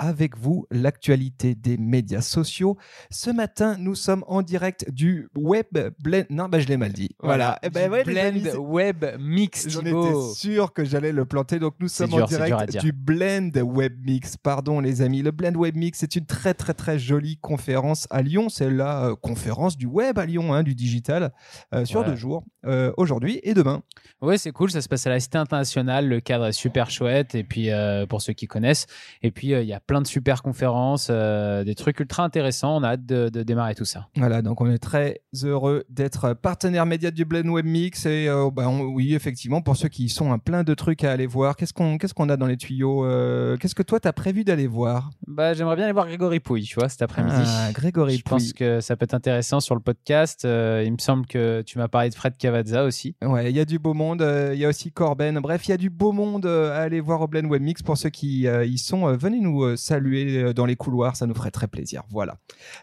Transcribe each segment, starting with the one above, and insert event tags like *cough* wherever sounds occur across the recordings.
avec vous l'actualité des médias sociaux. Ce matin, nous sommes en direct du Web Blend. Non, bah, je l'ai mal dit. Voilà. Eh ben, ouais, blend Web Mix. J'en étais sûr que j'allais le planter. Donc, nous sommes en direct du Blend Web Mix. Pardon, les amis. Le Blend Web Mix, c'est une très, très, très jolie conférence à Lyon. C'est la euh, conférence du web à Lyon, hein, du digital, euh, sur deux jours, euh, aujourd'hui et demain. Ouais, c'est cool. Ça se passe à la Cité internationale. Le cadre est super chouette. Et puis, pour ceux qui connaissent. Et puis, il y a plein de super conférences, euh, des trucs ultra intéressants. On a hâte de, démarrer tout ça. Voilà, donc on est très heureux d'être partenaire média du Blend Web Mix. Et euh, bah, oui, effectivement, pour ceux qui sont un plein de trucs à aller voir, qu'est-ce qu'on qu'est-ce qu'on a dans les tuyaux euh, Qu'est-ce que toi, tu as prévu d'aller voir? Bah, J'aimerais bien aller voir Grégory Pouille, tu vois, cet après-midi. Ah, Grégory Je pense que ça peut être intéressant sur le podcast. il me semble que tu m'as parlé de Fred Cavazza aussi. Ouais, il y a du beau monde. Il y a aussi Corben. Bref, il y a du beau monde à aller voir au Blend Web Mix. Pour ceux qui y sont, venez nous saluer euh, dans les couloirs, ça nous ferait très plaisir. Voilà.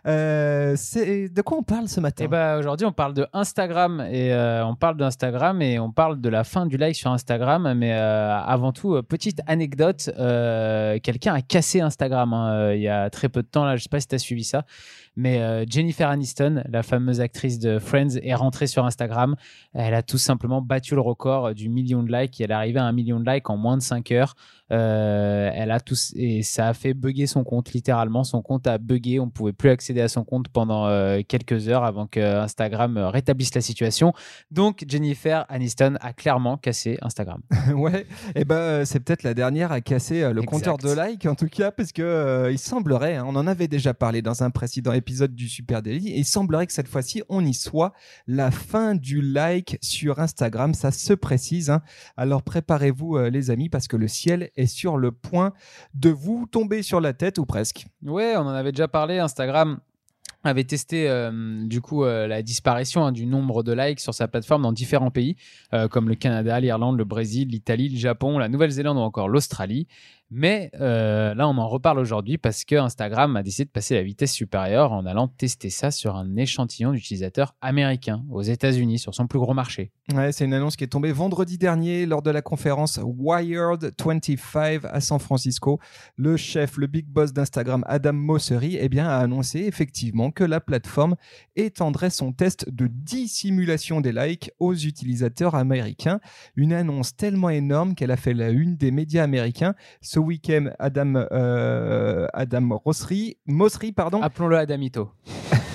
Euh, de quoi on parle ce matin? Eh ben aujourd'hui, on parle de Instagram et euh, on parle d'Instagram et on parle de la fin du live sur Instagram. Mais avant tout, petite anecdote, quelqu'un a cassé Instagram hein, il y a très peu de temps là. Je sais pas si tu as suivi ça. Mais Jennifer Aniston, la fameuse actrice de Friends, est rentrée sur Instagram. Elle a tout simplement battu le record du million de likes. Elle est arrivée à un million de likes en moins de 5 heures. Euh, elle a tous et ça a fait bugger son compte littéralement. Son compte a buggé. On pouvait plus accéder à son compte pendant euh, quelques heures avant que Instagram euh, rétablisse la situation. Donc Jennifer Aniston a clairement cassé Instagram. *laughs* ouais. Et eh ben c'est peut-être la dernière à casser le compteur de likes en tout cas parce que il semblerait, hein, on en avait déjà parlé dans un précédent épisode du Super Daily, et il semblerait que cette fois-ci on y soit. La fin du like sur Instagram, ça se précise. Hein. Alors préparez-vous les amis parce que le ciel est sur le point de vous tomber sur la tête ou presque. Ouais, on en avait déjà parlé. Instagram avait testé euh, du coup euh, la disparition hein, du nombre de likes sur sa plateforme dans différents pays euh, comme le Canada, l'Irlande, le Brésil, l'Italie, le Japon, la Nouvelle-Zélande ou encore l'Australie. Mais euh, là, on en reparle aujourd'hui parce que Instagram a décidé de passer la vitesse supérieure en allant tester ça sur un échantillon d'utilisateurs américains aux États-Unis, sur son plus gros marché. Ouais, c'est une annonce qui est tombée vendredi dernier lors de la conférence Wired 25 à San Francisco. Le chef, le big boss d'Instagram, Adam Mosseri, eh bien, a annoncé effectivement que la plateforme étendrait son test de dissimulation des likes aux utilisateurs américains. Une annonce tellement énorme qu'elle a fait la une des médias américains week-end Adam, euh, Adam Rossery, Mossery, pardon. Appelons-le Adamito.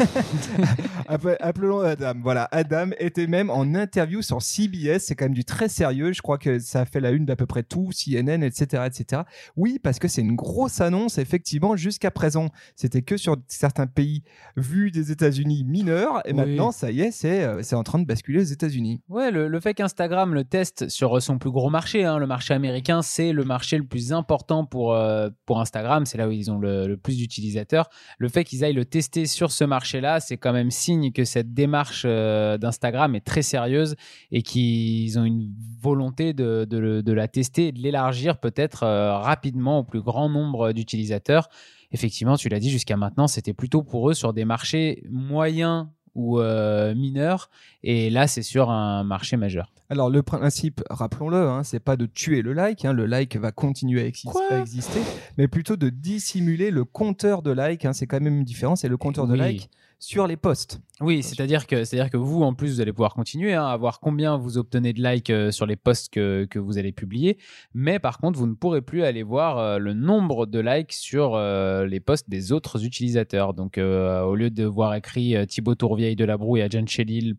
*laughs* Appelons Adam. Voilà, Adam était même en interview sur CBS. C'est quand même du très sérieux. Je crois que ça a fait la une d'à peu près tout, CNN, etc., etc. Oui, parce que c'est une grosse annonce. Effectivement, jusqu'à présent, c'était que sur certains pays vus des États-Unis mineurs, et maintenant, ça y est, c'est euh, c'est en train de basculer aux États-Unis. Ouais, le, fait qu'Instagram le teste sur son plus gros marché, hein, le marché américain, c'est le marché le plus important pour euh, pour Instagram. C'est là où ils ont le, le plus d'utilisateurs. Le fait qu'ils aillent le tester sur ce marché là c'est quand même signe que cette démarche euh, d'Instagram est très sérieuse et qu'ils ont une volonté de, de, la tester et de l'élargir peut-être euh, rapidement au plus grand nombre d'utilisateurs. Effectivement, tu l'as dit, jusqu'à maintenant, c'était plutôt pour eux sur des marchés moyens ou euh, mineurs. Et là, c'est sur un marché majeur. Alors, le principe, rappelons-le, hein, c'est pas de tuer le like. Hein, le like va continuer à, exister, mais plutôt de dissimuler le compteur de like. Hein, c'est quand même une différence. Et le compteur de like sur les posts. Oui, c'est-à-dire que, c'est-à-dire que vous, en plus, vous allez pouvoir continuer hein, à voir combien vous obtenez de likes euh, sur les posts que, que, vous allez publier. Mais par contre, vous ne pourrez plus aller voir euh, le nombre de likes sur euh, les posts des autres utilisateurs. Donc, au lieu de voir écrit Thibaut Tourvieille de la Brouille et Adjan Chelil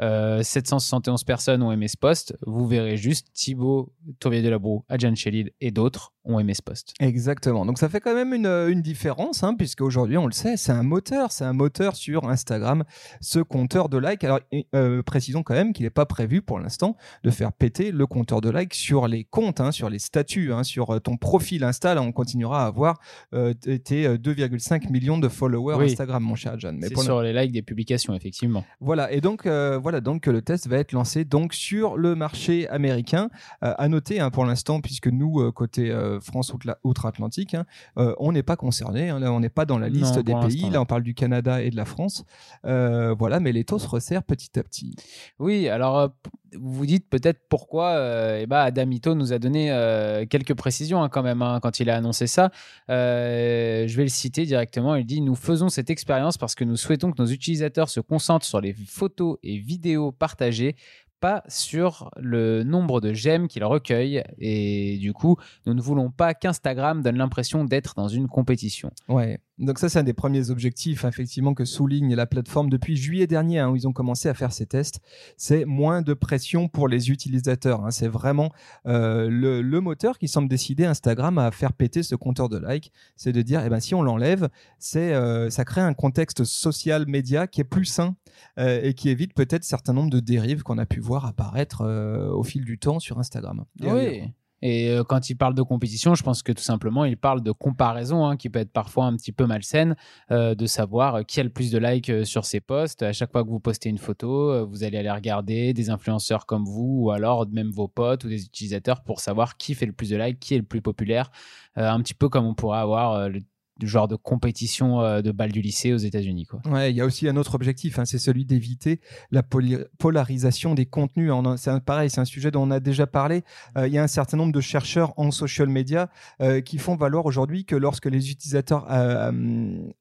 et 771 personnes ont aimé ce post, vous verrez juste Thibaut Tourvieille de la Brouille, Adjan Chelil et d'autres ont aimé ce poste. Exactement. Donc ça fait quand même une, une différence, hein, puisque aujourd'hui on le sait, c'est un moteur, c'est un moteur sur Instagram, ce compteur de likes. Alors euh, précisons quand même qu'il n'est pas prévu pour l'instant de faire péter le compteur de likes sur les comptes, hein, sur les statuts, hein, sur euh, ton profil Insta. Là, on continuera à avoir euh, tes 2,5 millions de followers Instagram, mon cher John. Mais c'est sur les likes des publications, effectivement. Voilà. Et donc voilà voilà donc que le test va être lancé donc sur le marché américain. à noter hein, pour l'instant, puisque nous côté France outre-Atlantique, hein, on n'est pas concerné. Hein, là, on n'est pas dans la liste des pays. Là, on parle du Canada et de la France. voilà, mais les taux se resserrent petit à petit. Oui, alors vous vous dites peut-être pourquoi euh, eh ben, Adamito nous a donné euh, quelques précisions hein, quand même hein, quand il a annoncé ça. Euh, je vais le citer directement. Il dit Nous faisons cette expérience parce que nous souhaitons que nos utilisateurs se concentrent sur les photos et vidéos partagées pas sur le nombre de j'aime qu'il recueille. Et du coup, nous ne voulons pas qu'Instagram donne l'impression d'être dans une compétition. Ouais. Donc ça, c'est un des premiers objectifs, effectivement, que souligne la plateforme depuis juillet dernier, hein, où ils ont commencé à faire ces tests. C'est moins de pression pour les utilisateurs. Hein. C'est vraiment euh, le, moteur qui semble décider Instagram à faire péter ce compteur de likes. C'est de dire, eh ben, si on l'enlève, c'est euh, ça crée un contexte social média qui est plus sain euh, et qui évite peut-être certain nombre de dérives qu'on a pu voir apparaître au fil du temps sur Instagram. oui. Et euh, quand il parle de compétition, je pense que tout simplement, il parle de comparaison, hein, qui peut être parfois un petit peu malsaine, euh, de savoir euh, qui a le plus de likes sur ses posts. À chaque fois que vous postez une photo, vous allez aller regarder des influenceurs comme vous, ou alors même vos potes ou des utilisateurs pour savoir qui fait le plus de likes, qui est le plus populaire. un petit peu comme on pourrait avoir le du genre de compétition euh, de balle du lycée aux États-Unis. Quoi. Ouais, il y a aussi un autre objectif, hein, c'est celui d'éviter la polarisation des contenus. C'est pareil, c'est un sujet dont on a déjà parlé. Euh, il y a un certain nombre de chercheurs en social media euh, qui font valoir aujourd'hui que lorsque les utilisateurs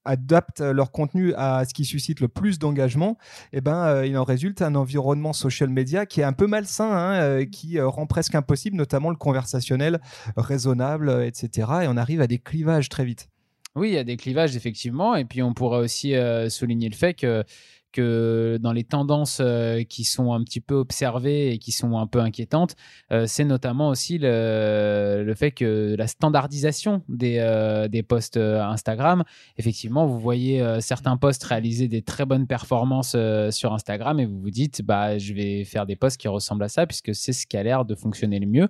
adaptent leur contenu à ce qui suscite le plus d'engagement, eh ben, il en résulte un environnement social media qui est un peu malsain, hein, qui rend presque impossible, notamment le conversationnel raisonnable, etc. Et on arrive à des clivages très vite. Oui, il y a des clivages, effectivement. Et puis, on pourrait aussi euh, souligner le fait que, que dans les tendances euh, qui sont un petit peu observées et qui sont un peu inquiétantes, euh, c'est notamment aussi le, le, fait que la standardisation des, des posts Instagram, effectivement, vous voyez certains posts réaliser des très bonnes performances sur Instagram et vous vous dites, bah, je vais faire des posts qui ressemblent à ça puisque c'est ce qui a l'air de fonctionner le mieux.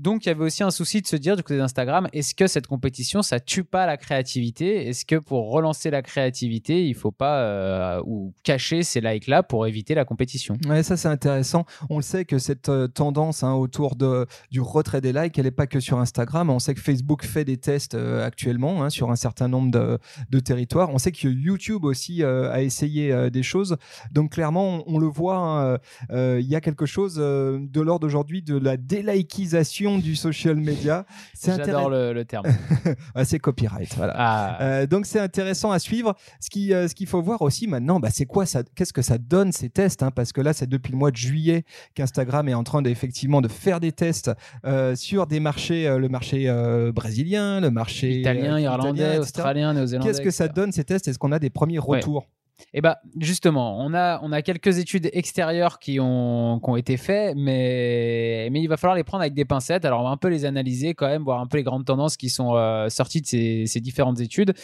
Donc, il y avait aussi un souci de se dire du côté d'Instagram, est-ce que cette compétition, ça tue pas la créativité? Est-ce que pour relancer la créativité, il faut pas euh, ou cacher ces likes-là pour éviter la compétition Ouais, ça c'est intéressant. On le sait que cette euh, tendance hein, autour de, du retrait des likes, elle n'est pas que sur Instagram. On sait que Facebook fait des tests euh, actuellement hein, sur un certain nombre de, de, territoires. On sait que YouTube aussi a essayé des choses. Donc clairement, on, le voit, hein, il y a quelque chose de l'ordre aujourd'hui de la délikisation du social media. J'adore le, terme. *laughs* c'est copyright. Voilà. Ah. Euh, donc c'est intéressant à suivre. Ce qui, euh, ce qu'il faut voir aussi maintenant, bah, c'est quoi ça Qu'est-ce que ça donne ces tests hein? Parce que là, c'est depuis le mois de juillet qu'Instagram est en train d'effectivement de faire des tests euh, sur des marchés, le marché brésilien, le marché italien, irlandais, australien, néo-zélandais. Qu'est-ce que ça donne ces tests? Est-ce qu'on a des premiers retours? Eh ben, justement, on a, on a quelques études extérieures qui ont, qui ont été faites, mais, mais il va falloir les prendre avec des pincettes. Alors, on va un peu les analyser quand même, voir un peu les grandes tendances qui sont euh, sorties de ces, différentes études.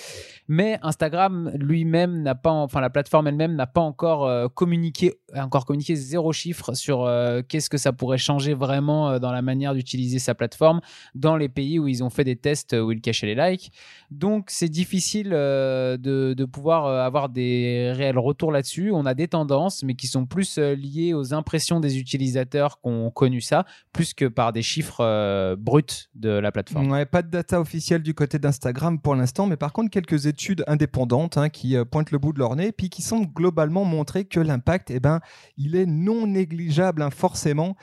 Mais Instagram lui-même n'a pas, enfin, la plateforme elle-même n'a pas encore euh, communiqué, encore communiqué zéro chiffre sur euh, qu'est-ce que ça pourrait changer vraiment dans la manière d'utiliser sa plateforme dans les pays où ils ont fait des tests où ils cachaient les likes. Donc, c'est difficile de, de pouvoir avoir des réel retour là-dessus. On a des tendances, mais qui sont plus euh, liées aux impressions des utilisateurs qui ont connu ça, plus que par des chiffres euh, bruts de la plateforme. Ouais, pas de data officielle du côté d'Instagram pour l'instant, mais par contre quelques études indépendantes hein, qui euh, pointent le bout de leur nez, puis qui semblent globalement montrer que l'impact, eh ben, il est non négligeable, hein, forcément.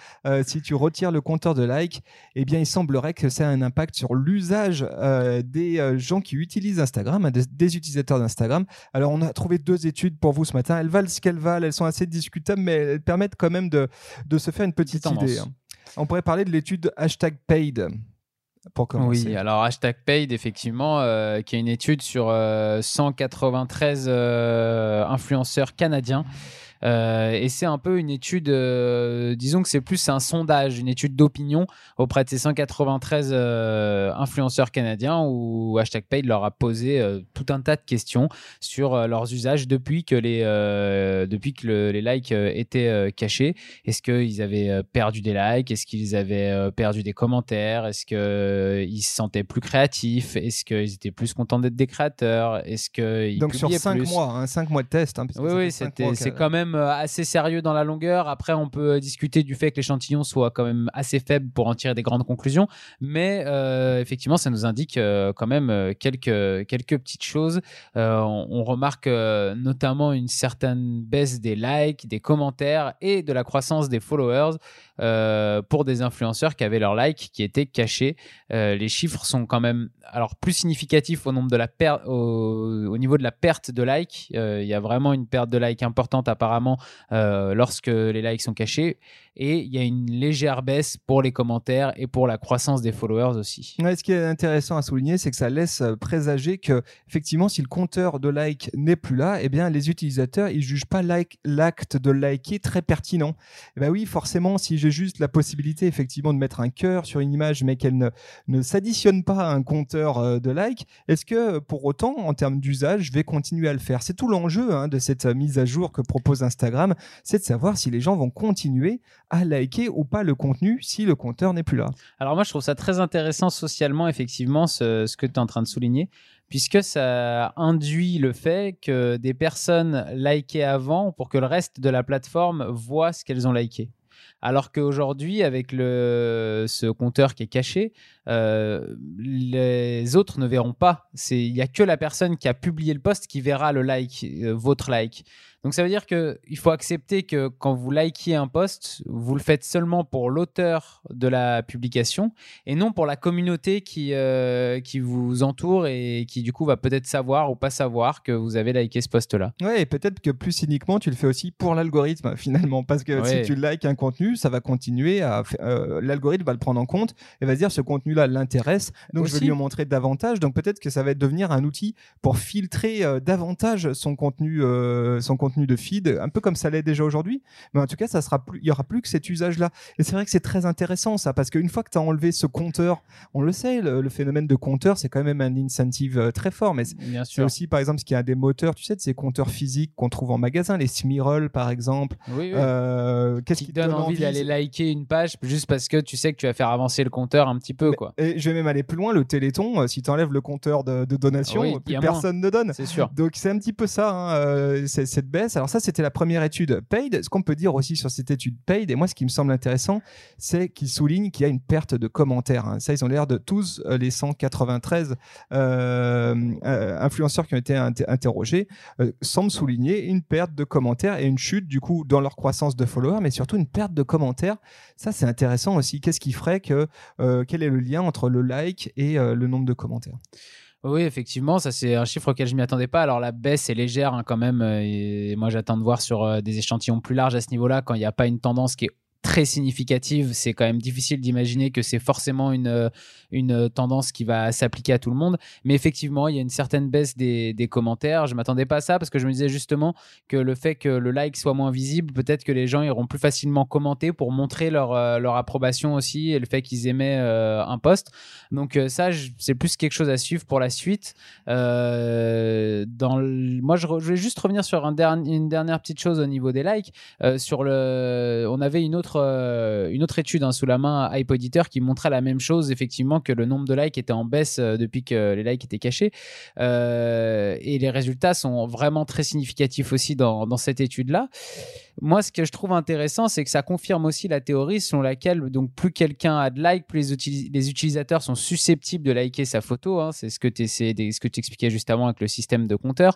si tu retires le compteur de likes, eh bien, il semblerait que ça a un impact sur l'usage des gens qui utilisent Instagram, hein, des, des utilisateurs d'Instagram. Alors, on a trouvé deux études pour vous ce matin. Elles valent ce qu'elles valent, elles sont assez discutables, mais elles permettent quand même de, de se faire une petite idée. Hein. On pourrait parler de l'étude hashtag paid. Pour commencer. Oui, alors hashtag paid, effectivement, euh, qui est une étude sur 193 euh, euh, influenceurs canadiens et c'est un peu une étude, euh, disons que c'est plus un sondage, une étude d'opinion auprès de ces 193 euh, influenceurs canadiens où Hashtag Paid leur a posé tout un tas de questions sur leurs usages depuis que les, depuis que les likes étaient cachés. Est-ce qu'ils avaient perdu des likes? Est-ce qu'ils avaient perdu des commentaires? Est-ce qu'ils se sentaient plus créatifs? Est-ce qu'ils étaient plus contents d'être des créateurs? Est-ce qu'ils Donc sur 5 mois, 5 hein, mois de test. Hein, oui, oui, c'est quand même euh, assez sérieux dans la longueur. Après, on peut discuter du fait que l'échantillon soit quand même assez faible pour en tirer des grandes conclusions. Mais euh, effectivement, ça nous indique euh, quand même quelques, quelques petites choses. On, remarque notamment une certaine baisse des likes, des commentaires et de la croissance des followers. Euh, pour des influenceurs qui avaient leur like qui étaient cachés. Euh, les chiffres sont quand même alors plus significatifs au niveau de la perte de likes. Euh, il y a vraiment une perte de likes importante apparemment lorsque les likes sont cachés et il y a une légère baisse pour les commentaires et pour la croissance des followers aussi. ce qui est intéressant à souligner, c'est que ça laisse euh, présager que effectivement, si le compteur de like n'est plus là, eh bien, les utilisateurs ils jugent pas l'acte de liker très pertinent. Eh ben oui, forcément, si j'ai juste la possibilité effectivement de mettre un cœur sur une image, mais qu'elle ne, ne s'additionne pas à un compteur euh, de like, est-ce que pour autant, en termes d'usage, je vais continuer à le faire? C'est tout l'enjeu hein, de cette euh, mise à jour que propose Instagram, c'est de savoir si les gens vont continuer à liker ou pas le contenu si le compteur n'est plus là. Alors moi, je trouve ça très intéressant socialement, effectivement, ce, que tu es en train de souligner, puisque ça induit le fait que des personnes likaient avant pour que le reste de la plateforme voit ce qu'elles ont liké. Alors qu'aujourd'hui, avec le, ce compteur qui est caché, euh, les autres ne verront pas. Il n'y a que la personne qui a publié le post qui verra le like, euh, votre like. Donc ça veut dire qu'il faut accepter que quand vous likez un post, vous le faites seulement pour l'auteur de la publication et non pour la communauté qui, euh, qui vous entoure et qui du coup va peut-être savoir ou pas savoir que vous avez liké ce post-là. Ouais, et peut-être que plus cyniquement, tu le fais aussi pour l'algorithme *laughs* finalement, parce que si tu likes un contenu, ça va continuer à... L'algorithme va le prendre en compte et va se dire ce contenu-là l'intéresse, donc je vais lui en montrer davantage. Donc peut-être que ça va devenir un outil pour filtrer euh, davantage son contenu, son contenu de feed, un peu comme ça l'est déjà aujourd'hui. Mais en tout cas, ça sera plus, il y aura plus que cet usage-là. Et c'est vrai que c'est très intéressant ça, parce qu'une fois que tu as enlevé ce compteur, on le sait, le, phénomène de compteur, c'est quand même un incentive euh, très fort. Mais c'est aussi, par exemple, ce qui a des moteurs, tu sais, de ces compteurs physiques qu'on trouve en magasin, les Smirol, par exemple. Oui, euh, Qu'est-ce qui, donne envie d'aller liker une page juste parce que tu sais que tu vas faire avancer le compteur un petit peu, quoi. Et je vais même aller plus loin, le Téléthon, euh, si tu enlèves le compteur de, donation, plus personne ne donne. C'est sûr. Donc c'est un petit peu ça, hein, cette baisse alors ça, c'était la première étude paid. Ce qu'on peut dire aussi sur cette étude paid, et moi, ce qui me semble intéressant, c'est qu'ils soulignent qu'il y a une perte de commentaires. Hein. Ça, ils ont l'air de tous euh, les 193 euh, euh, influenceurs qui ont été interrogés semblent souligner une perte de commentaires et une chute du coup dans leur croissance de followers, mais surtout une perte de commentaires. Ça, c'est intéressant aussi. Qu'est-ce qui ferait que quel est le lien entre le like et le nombre de commentaires oui, effectivement, ça c'est un chiffre auquel je m'y attendais pas. Alors la baisse est légère hein, quand même. Euh, et moi j'attends de voir sur euh, des échantillons plus larges à ce niveau-là quand il n'y a pas une tendance qui est très significative, c'est quand même difficile d'imaginer que c'est forcément une, euh, une tendance qui va s'appliquer à tout le monde. Mais effectivement, il y a une certaine baisse des, commentaires. Je m'attendais pas à ça parce que je me disais justement que le fait que le like soit moins visible, peut-être que les gens iront plus facilement commenter pour montrer leur, euh, approbation aussi et le fait qu'ils aimaient euh, un post. Donc ça, c'est plus quelque chose à suivre pour la suite. dans Moi, je, vais juste revenir sur un une dernière petite chose au niveau des likes. sur le... On avait une autre euh, une autre étude hein, sous la main à Editor qui montrait la même chose, effectivement, que le nombre de likes était en baisse euh, depuis que les likes étaient cachés. Euh, et les résultats sont vraiment très significatifs aussi dans, cette étude-là. Moi, ce que je trouve intéressant, c'est que ça confirme aussi la théorie selon laquelle donc plus quelqu'un a de likes, plus les, utilisateurs sont susceptibles de liker sa photo. Hein. c'est ce que tu expliquais juste avant avec le système de compteur.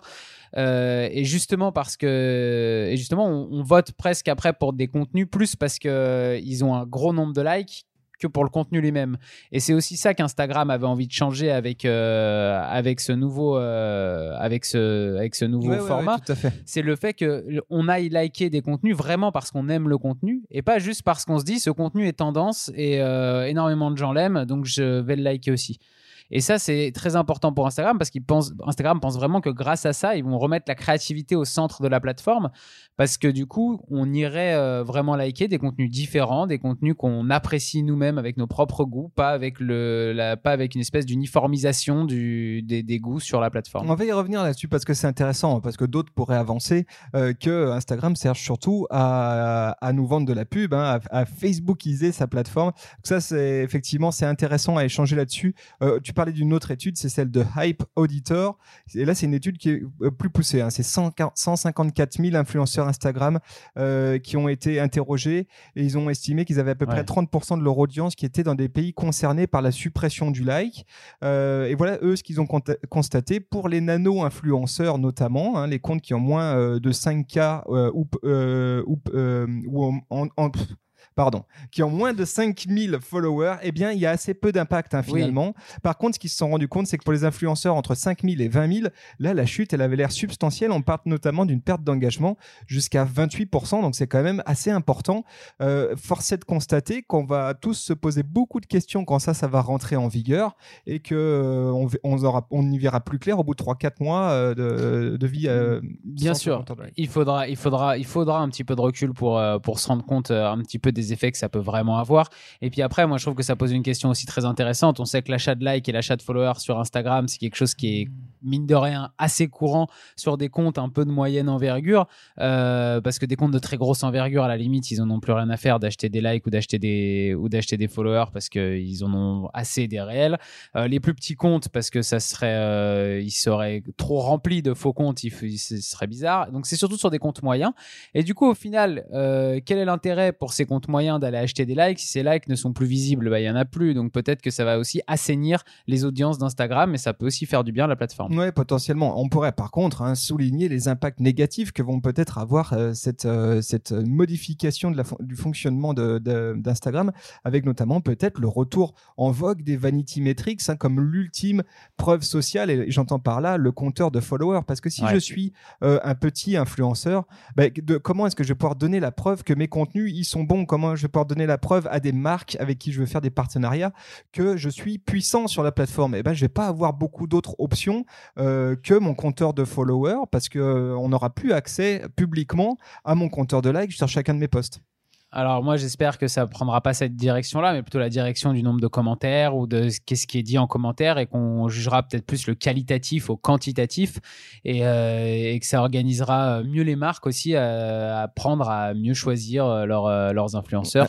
et justement parce que et justement on, on, vote presque après pour des contenus plus parce que ils ont un gros nombre de likes que pour le contenu lui-même. Et c'est aussi ça qu'Instagram avait envie de changer avec euh, avec ce nouveau euh, avec ce avec ce nouveau format. c'est le fait que on aille liker des contenus vraiment parce qu'on aime le contenu et pas juste parce qu'on se dit ce contenu est tendance et euh, énormément de gens l'aiment donc je vais le liker aussi. Et ça, c'est très important pour Instagram parce qu'Instagram pense vraiment que grâce à ça, ils vont remettre la créativité au centre de la plateforme parce que du coup, on irait euh, vraiment liker des contenus différents, des contenus qu'on apprécie nous-mêmes avec nos propres goûts, pas avec, le, pas avec une espèce d'uniformisation du, des, goûts sur la plateforme. On va y revenir là-dessus parce que c'est intéressant, parce que d'autres pourraient avancer euh, que Instagram cherche surtout à, à, nous vendre de la pub, hein, à, Facebookiser sa plateforme. Donc ça, c'est effectivement, c'est intéressant à échanger là-dessus. Euh, parlais d'une autre étude, c'est celle de Hype Auditor. Et là, c'est une étude qui est euh, plus poussée. Hein. C'est 154 000 influenceurs Instagram euh, qui ont été interrogés et ils ont estimé qu'ils avaient à peu près 30% de leur audience qui était dans des pays concernés par la suppression du like. Euh, et voilà, eux, ce qu'ils ont constaté pour les nano-influenceurs notamment, hein, les comptes qui ont moins euh, de 5K ou, ou, en pardon, qui ont moins de 5000 followers, eh bien, il y a assez peu d'impact hein, finalement. Par contre, ce qu'ils se sont rendus compte, c'est que pour les influenceurs entre 5000 et 20 000, là, la chute, elle avait l'air substantielle. On part notamment d'une perte d'engagement jusqu'à 28%, donc c'est quand même assez important. Euh, force est de constater qu'on va tous se poser beaucoup de questions quand ça, ça va rentrer en vigueur et que euh, on, on, aura, on y verra plus clair au bout de 3-4 mois euh, de, de, vie. Euh, Bien sûr, il faudra, il faudra, il faudra un petit peu de recul pour pour se rendre compte un petit peu des effets que ça peut vraiment avoir. Et puis après, moi, je trouve que ça pose une question aussi très intéressante. On sait que l'achat de likes et l'achat de followers sur Instagram, c'est quelque chose qui est, mine de rien, assez courant sur des comptes un peu de moyenne envergure. Euh, parce que des comptes de très grosse envergure, à la limite, ils en ont plus rien à faire d'acheter des likes ou d'acheter des, ou d'acheter des followers parce qu'ils en ont assez des réels. Euh, les plus petits comptes, parce que ça serait, euh, ils seraient trop remplis de faux comptes, ce serait bizarre. Donc c'est surtout sur des comptes moyens. Et du coup, au final, quel est l'intérêt pour ces comptes moyens d'aller acheter des likes. Si ces likes ne sont plus visibles, bah, il y en a plus. Donc peut-être que ça va aussi assainir les audiences d'Instagram, mais ça peut aussi faire du bien à la plateforme. Oui, potentiellement. On pourrait par contre hein, souligner les impacts négatifs que vont peut-être avoir euh, cette, euh, cette modification de la du fonctionnement d'Instagram, avec notamment peut-être le retour en vogue des vanity metrics hein, comme l'ultime preuve sociale. Et j'entends par là le compteur de followers. Parce que si je suis euh, un petit influenceur, bah, de, comment est-ce que je vais pouvoir donner la preuve que mes contenus ils sont bons? Comment je vais pouvoir donner la preuve à des marques avec qui je veux faire des partenariats que je suis puissant sur la plateforme? Eh ben, je vais pas avoir beaucoup d'autres options euh, que mon compteur de followers parce que euh, on n'aura plus accès publiquement à mon compteur de likes sur chacun de mes posts. Alors moi j'espère que ça prendra pas cette direction-là, mais plutôt la direction du nombre de commentaires ou de qu'est-ce qui est dit en commentaire et qu'on jugera peut-être plus le qualitatif au quantitatif et, euh, que ça organisera mieux les marques aussi à, à prendre à mieux choisir leurs influenceurs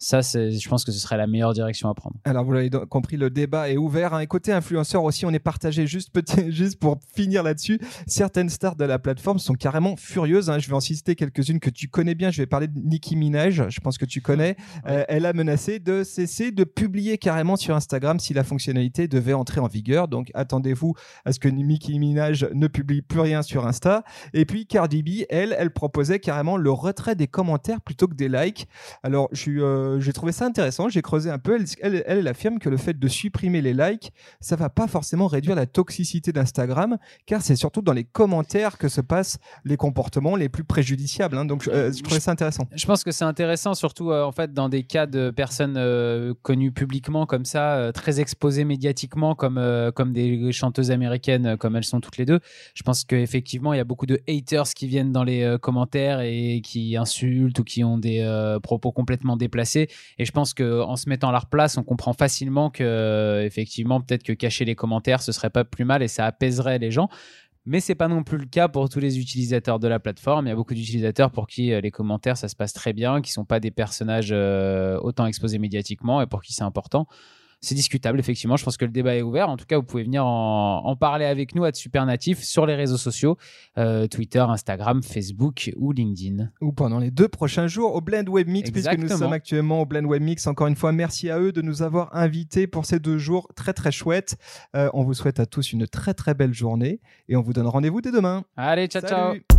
ça, je pense que ce serait la meilleure direction à prendre. Alors, vous l'avez compris, le débat est ouvert. Hein. Et côté influenceur aussi, on est partagé juste, petit, *laughs* juste pour finir là-dessus. Certaines stars de la plateforme sont carrément furieuses. Hein. Je vais en citer quelques-unes que tu connais bien. Je vais parler de Nicki Minaj. Je pense que tu connais. Euh, elle a menacé de cesser de publier carrément sur Instagram si la fonctionnalité devait entrer en vigueur. Donc, attendez-vous à ce que Nicki Minaj ne publie plus rien sur Insta. Et puis, Cardi B, elle, elle proposait carrément le retrait des commentaires plutôt que des likes. Alors, je suis. Euh, euh, j'ai trouvé ça intéressant. J'ai creusé un peu. Elle, affirme que le fait de supprimer les likes, ça va pas forcément réduire la toxicité d'Instagram, car c'est surtout dans les commentaires que se passent les comportements les plus préjudiciables. Hein. Donc, euh, je trouvais ça intéressant. Je pense que c'est intéressant, surtout euh, en fait dans des cas de personnes connues publiquement comme ça, très exposées médiatiquement, comme comme des chanteuses américaines, comme elles sont toutes les deux. Je pense qu'effectivement, il y a beaucoup de haters qui viennent dans les commentaires et qui insultent ou qui ont des propos complètement déplacés et je pense qu'en se mettant à leur place, on comprend facilement que, effectivement, peut-être que cacher les commentaires, ce serait pas plus mal et ça apaiserait les gens. Mais c'est pas non plus le cas pour tous les utilisateurs de la plateforme. Il y a beaucoup d'utilisateurs pour qui euh, les commentaires ça se passe très bien, qui sont pas des personnages euh, autant exposés médiatiquement et pour qui c'est important c'est discutable, effectivement. Je pense que le débat est ouvert. En tout cas, vous pouvez venir en, parler avec nous à Supernatif sur les réseaux sociaux euh, Twitter, Instagram, Facebook ou LinkedIn. Ou pendant les deux prochains jours au Blend Web Mix, puisque nous sommes actuellement au Blend Web Mix. Encore une fois, merci à eux de nous avoir invités pour ces deux jours très très chouettes. Euh, on vous souhaite à tous une très très belle journée et on vous donne rendez-vous dès demain. Allez, ciao ciao